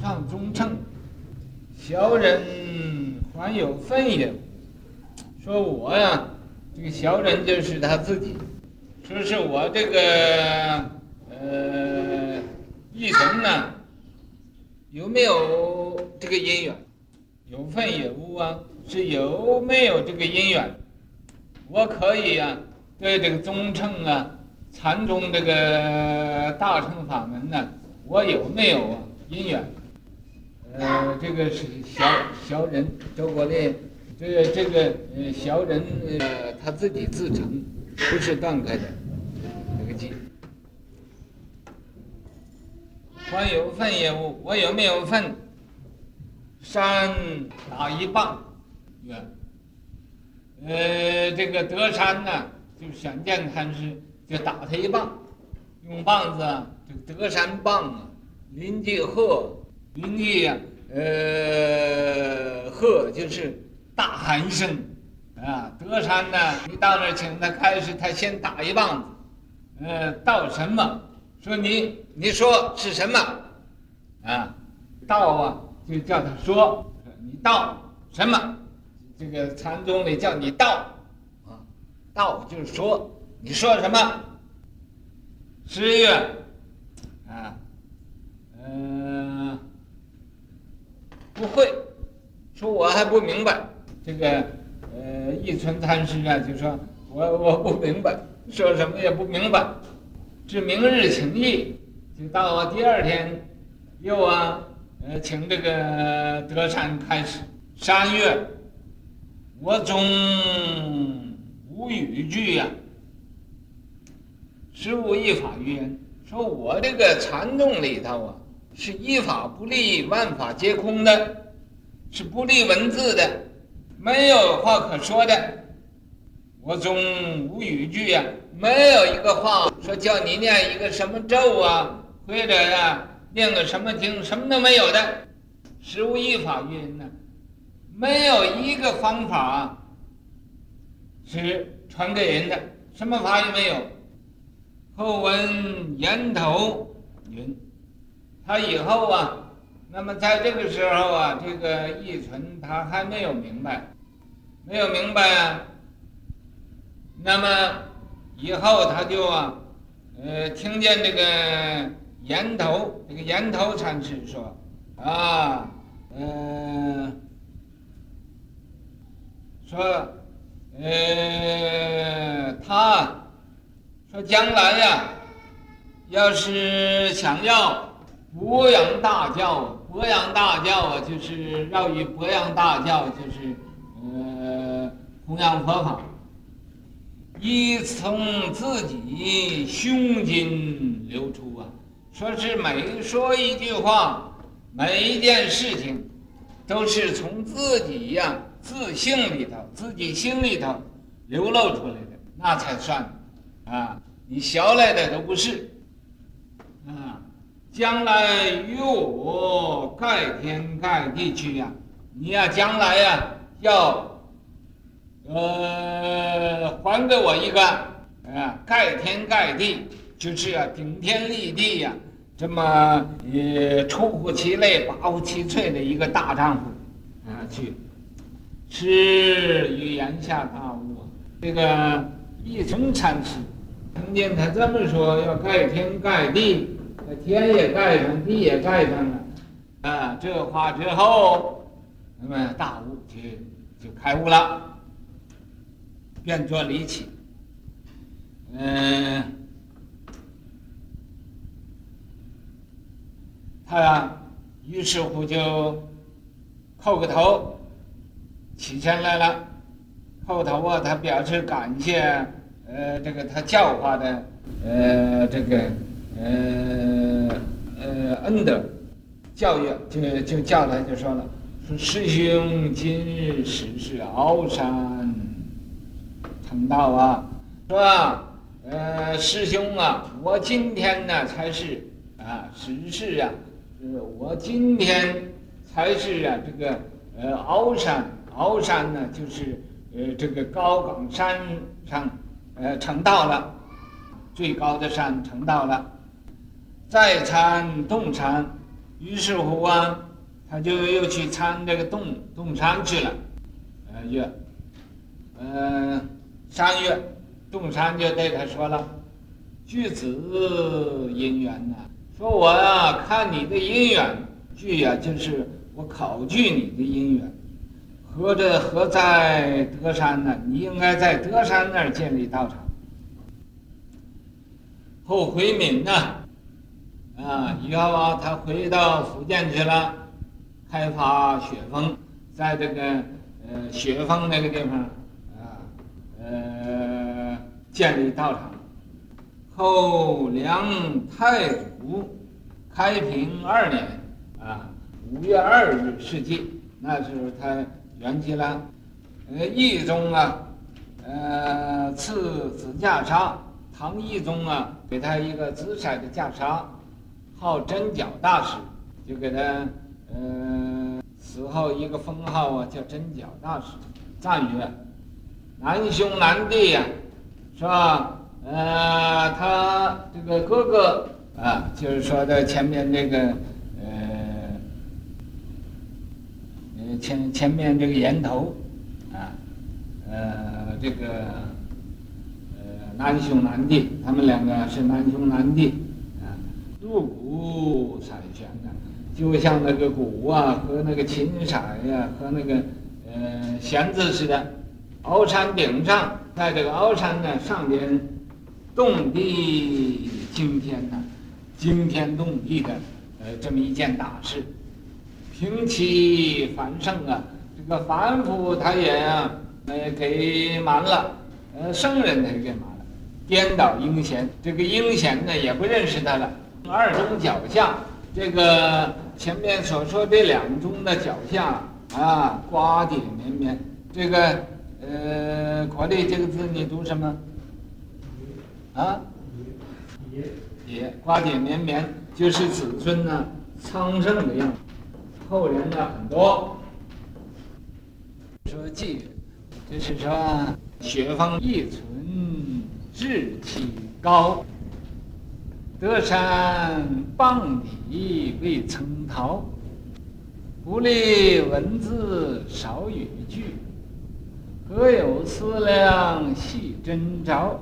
上中乘，小人还有分也。说我呀，这个小人就是他自己。说是我这个呃，一生呢，有没有这个因缘？有分也无啊，是有没有这个因缘？我可以呀、对这个中乘啊。禅宗这个大乘法门呢，我有没有啊因缘？呃，这个是小小人周国烈，这个这个呃小人呃他自己自成，不是断开的这个机。还有份也无，我有没有份？山打一棒，远。呃，这个德山呢，就显见禅师。就打他一棒，用棒子啊，这个德山棒啊，林济鹤，名义呀，呃，喝就是大喊一声，啊，德山呢，你到那儿请他开始，他先打一棒子，呃，道什么？说你，你说是什么？啊，道啊，就叫他说，你道什么？这个禅宗里叫你道，啊，道就是说。你说什么？十月，啊，嗯、呃，不会，说我还不明白。这个，呃，一存禅师啊，就说我我不明白，说什么也不明白。至明日请益，就到第二天，又啊，呃，请这个德山开始。三月，我终无语句呀。十五一法曰，说我这个禅宗里头啊，是一法不立，万法皆空的，是不立文字的，没有话可说的。我总无语句呀，没有一个话说叫你念一个什么咒啊，或者呀念个什么经，什么都没有的。实无一法于言呢，没有一个方法是传给人的，什么法也没有。后文言头云，他以后啊，那么在这个时候啊，这个义存他还没有明白，没有明白啊。那么以后他就啊，呃，听见这个岩头，这个岩头禅师说啊，嗯、呃，说，呃，他。说将来呀，要是想要博扬大教，博扬大教啊，就是绕于博扬大教，就是呃弘扬佛法，依从自己胸襟流出啊。说是每说一句话，每一件事情，都是从自己呀、自性里头、自己心里头流露出来的，那才算。啊，你学来的都不是，啊，将来与我盖天盖地去呀，你呀将来呀要，呃，还给我一个，啊，盖天盖地就是啊顶天立地呀，这么也出乎其类拔乎其萃的一个大丈夫，啊，去，是语言下大悟，这个一层禅师。听见他这么说，要盖天盖地，天也盖上，地也盖上了，啊，这话之后，那么大悟就就开悟了，变作离起，嗯，他呀，于是乎就叩个头，起身来了，叩头啊，他表示感谢。呃，这个他教化的，呃，这个，呃，呃，恩德，教育就就叫他就说了，说师兄今日实是鳌山成道啊，是吧？呃，师兄啊，我今天呢才是啊，实是啊，呃，我今天才是啊，这个呃鳌山，鳌山呢就是呃这个高岗山上。呃，成道了，最高的山成道了，再参洞禅，于是乎啊，他就又去参这个洞洞山去了。呃月，呃三月，洞山就对他说了：“巨子姻缘呐，说我呀看你的姻缘，巨呀就是我考据你的姻缘，合着合在德山呢？你应该在德山那儿建立道场。后回闽呢？”，啊以后啊，他回到福建去了，开发雪峰，在这个呃雪峰那个地方啊，呃建立道场。后梁太祖开平二年啊五月二日逝世，那时候他圆寂了。呃，懿宗啊，呃赐子驾纱，唐懿宗啊给他一个紫色的驾纱。号真脚大师，就给他，呃，死后一个封号啊，叫真脚大师，赞曰：难兄难弟呀，是吧？呃，他这个哥哥啊，就是说的前面这个，呃前前面这个岩头，啊，呃，这个，呃，难兄难弟，他们两个是难兄难弟。入鼓采弦的，就像那个鼓啊和那个琴骰呀和那个呃弦子似的。鳌山顶上，在这个鳌山的上边，动地惊天呐，惊天动地的呃这么一件大事。平其凡圣啊，这个凡夫他也啊呃给瞒了，呃圣人他也给瞒了，颠倒阴险，这个阴险呢也不认识他了。二中脚下，这个前面所说这两中的脚下啊，瓜瓞绵绵。这个呃，国立这个字你读什么？啊？瓞。瓞，瓜瓞绵绵，就是子孙呢昌盛的样子，后人呢很多。说记，就是说雪峰一存志气高。德山傍底未曾逃，不立文字少语句，何有思量细斟酌？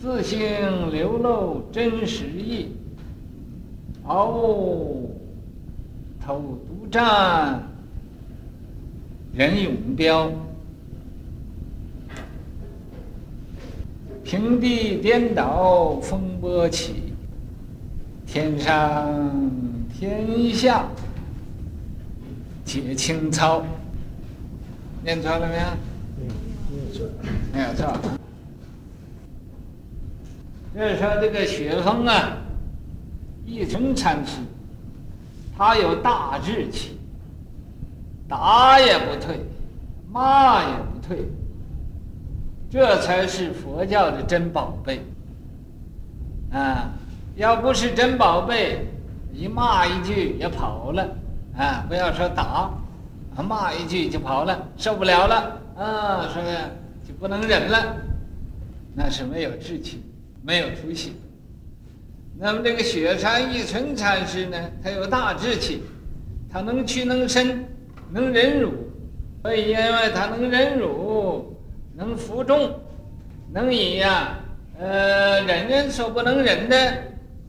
自性流露真实意，鳌头独占人永标。平地颠倒风波起，天上天下皆清操。念错了没有？没有错。就是说这个雪峰啊，一成禅师，他有大志气，打也不退，骂也不退。这才是佛教的真宝贝，啊！要不是真宝贝，一骂一句也跑了，啊！不要说打，骂一句就跑了，受不了了，啊，说就不能忍了，那是没有志气，没有出息。那么这个雪山一村禅师呢，他有大志气，他能屈能伸，能忍辱，所以因为他能忍辱。能服众，能以呀，呃，忍人所不能忍的，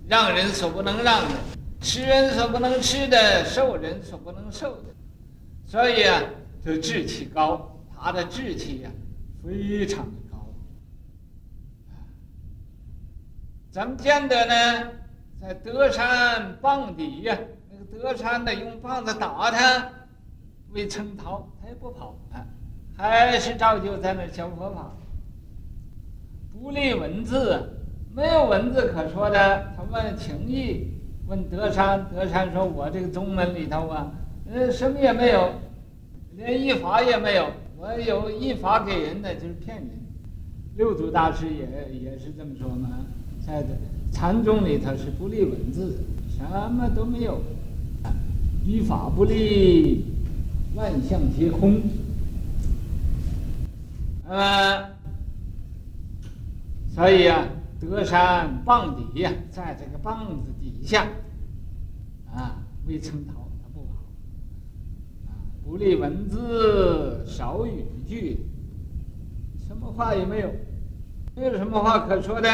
让人所不能让的，吃人所不能吃的，受人所不能受的，所以啊，就志气高，他的志气呀，非常的高。怎么见得呢？在德山棒底呀，那个德山的用棒子打他，未曾逃，他也不跑啊。还是照旧在那教佛法，不立文字，没有文字可说的。他问情义，问德山，德山说：“我这个宗门里头啊，呃，什么也没有，连一法也没有。我有一法给人的，就是骗人。”六祖大师也也是这么说嘛，在禅宗里头是不立文字，什么都没有，一法不立，万象皆空。呃，所以啊，德山傍底呀，在这个棒子底下，啊，非称道，它不好。啊，不立文字，少语句，什么话也没有，没有什么话可说的。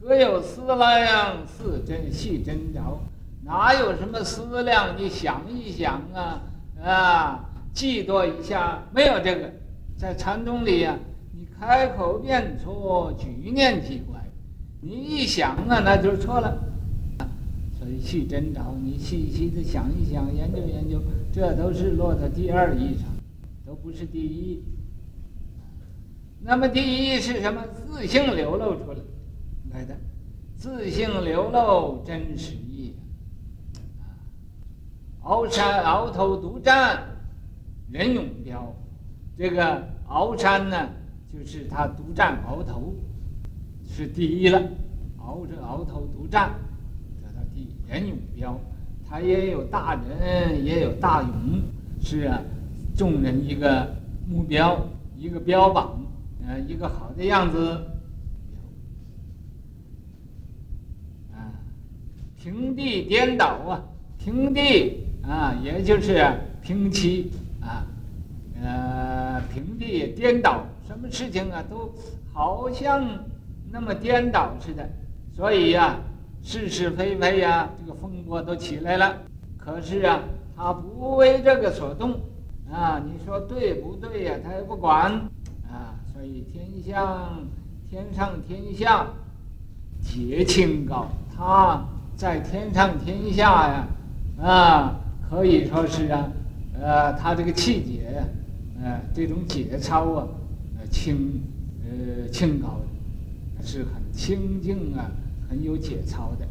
何有思量，似真系真着？哪有什么思量？你想一想啊，啊，寄托一下，没有这个，在禅宗里呀、啊，你开口念错，举念即怪，你一想啊，那就错了。所以去真着，你细细的想一想，研究研究，这都是落到第二义上，都不是第一。那么第一是什么？自性流露出来来的，自性流露真实义。鳌山鳌头独占任永标，这个鳌山呢，就是他独占鳌头，是第一了。鳌着鳌头独占，得到第一。任永标，他也有大人，也有大勇，是啊，众人一个目标，一个标榜，呃，一个好的样子。平地颠倒啊，平地。啊，也就是平齐啊，呃，平地也颠倒，什么事情啊，都好像那么颠倒似的。所以呀、是是非非呀、这个风波都起来了。可是啊，他不为这个所动啊。你说对不对呀、他也不管啊。所以天象，天上天下，皆清高。他在天上天下呀，啊。可以说是啊，呃，他这个气节呀，呃，这种节操啊，呃，清，呃，清高的，是很清静啊，很有节操的。